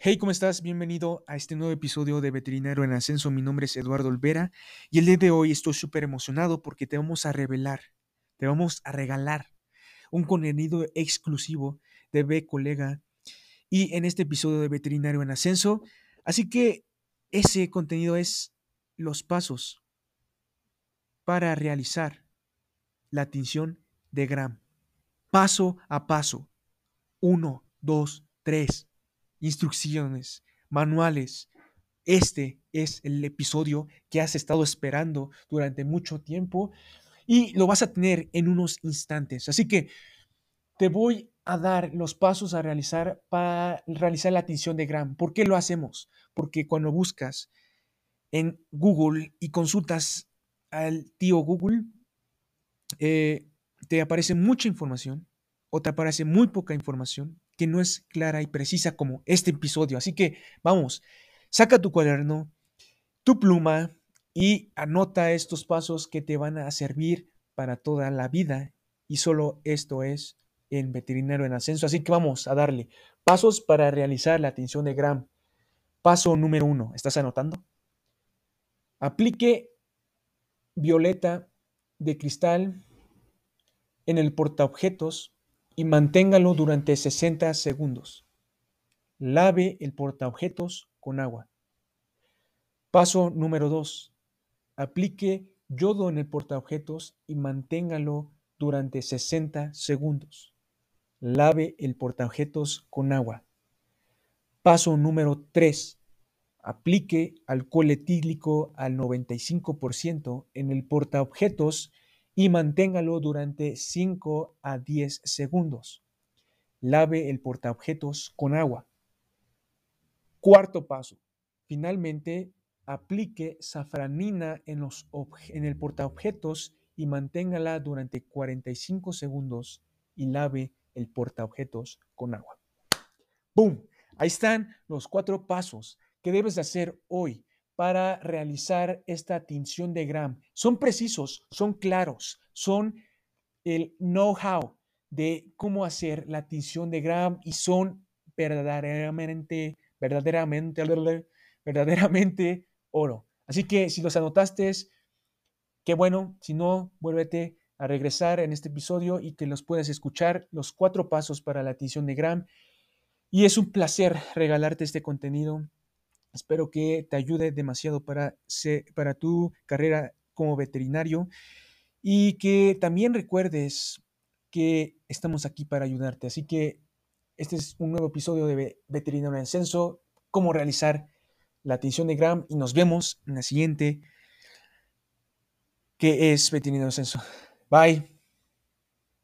Hey, ¿cómo estás? Bienvenido a este nuevo episodio de Veterinario en Ascenso. Mi nombre es Eduardo Olvera y el día de hoy estoy súper emocionado porque te vamos a revelar, te vamos a regalar un contenido exclusivo de B Colega y en este episodio de Veterinario en Ascenso. Así que ese contenido es los pasos para realizar la tinción de Gram. Paso a paso. Uno, dos, tres instrucciones, manuales. Este es el episodio que has estado esperando durante mucho tiempo y lo vas a tener en unos instantes. Así que te voy a dar los pasos a realizar para realizar la tinción de Gram. ¿Por qué lo hacemos? Porque cuando buscas en Google y consultas al tío Google, eh, te aparece mucha información o te aparece muy poca información que no es clara y precisa como este episodio. Así que vamos, saca tu cuaderno, tu pluma y anota estos pasos que te van a servir para toda la vida. Y solo esto es en veterinario en ascenso. Así que vamos a darle pasos para realizar la tinción de Gram. Paso número uno. ¿Estás anotando? Aplique violeta de cristal en el portaobjetos y manténgalo durante 60 segundos. Lave el portaobjetos con agua. Paso número 2. Aplique yodo en el portaobjetos y manténgalo durante 60 segundos. Lave el portaobjetos con agua. Paso número 3. Aplique alcohol etílico al 95% en el portaobjetos y manténgalo durante 5 a 10 segundos. Lave el portaobjetos con agua. Cuarto paso. Finalmente, aplique safranina en, los en el portaobjetos y manténgala durante 45 segundos y lave el portaobjetos con agua. ¡Boom! Ahí están los cuatro pasos que debes hacer hoy para realizar esta tinción de Gram. Son precisos, son claros, son el know-how de cómo hacer la tinción de Gram y son verdaderamente, verdaderamente, verdaderamente oro. Así que si los anotaste, qué bueno. Si no, vuélvete a regresar en este episodio y que los puedas escuchar, los cuatro pasos para la tinción de Gram. Y es un placer regalarte este contenido Espero que te ayude demasiado para, para tu carrera como veterinario y que también recuerdes que estamos aquí para ayudarte. Así que este es un nuevo episodio de Veterinario en Ascenso, cómo realizar la atención de Gram y nos vemos en la siguiente que es Veterinario en Ascenso. Bye.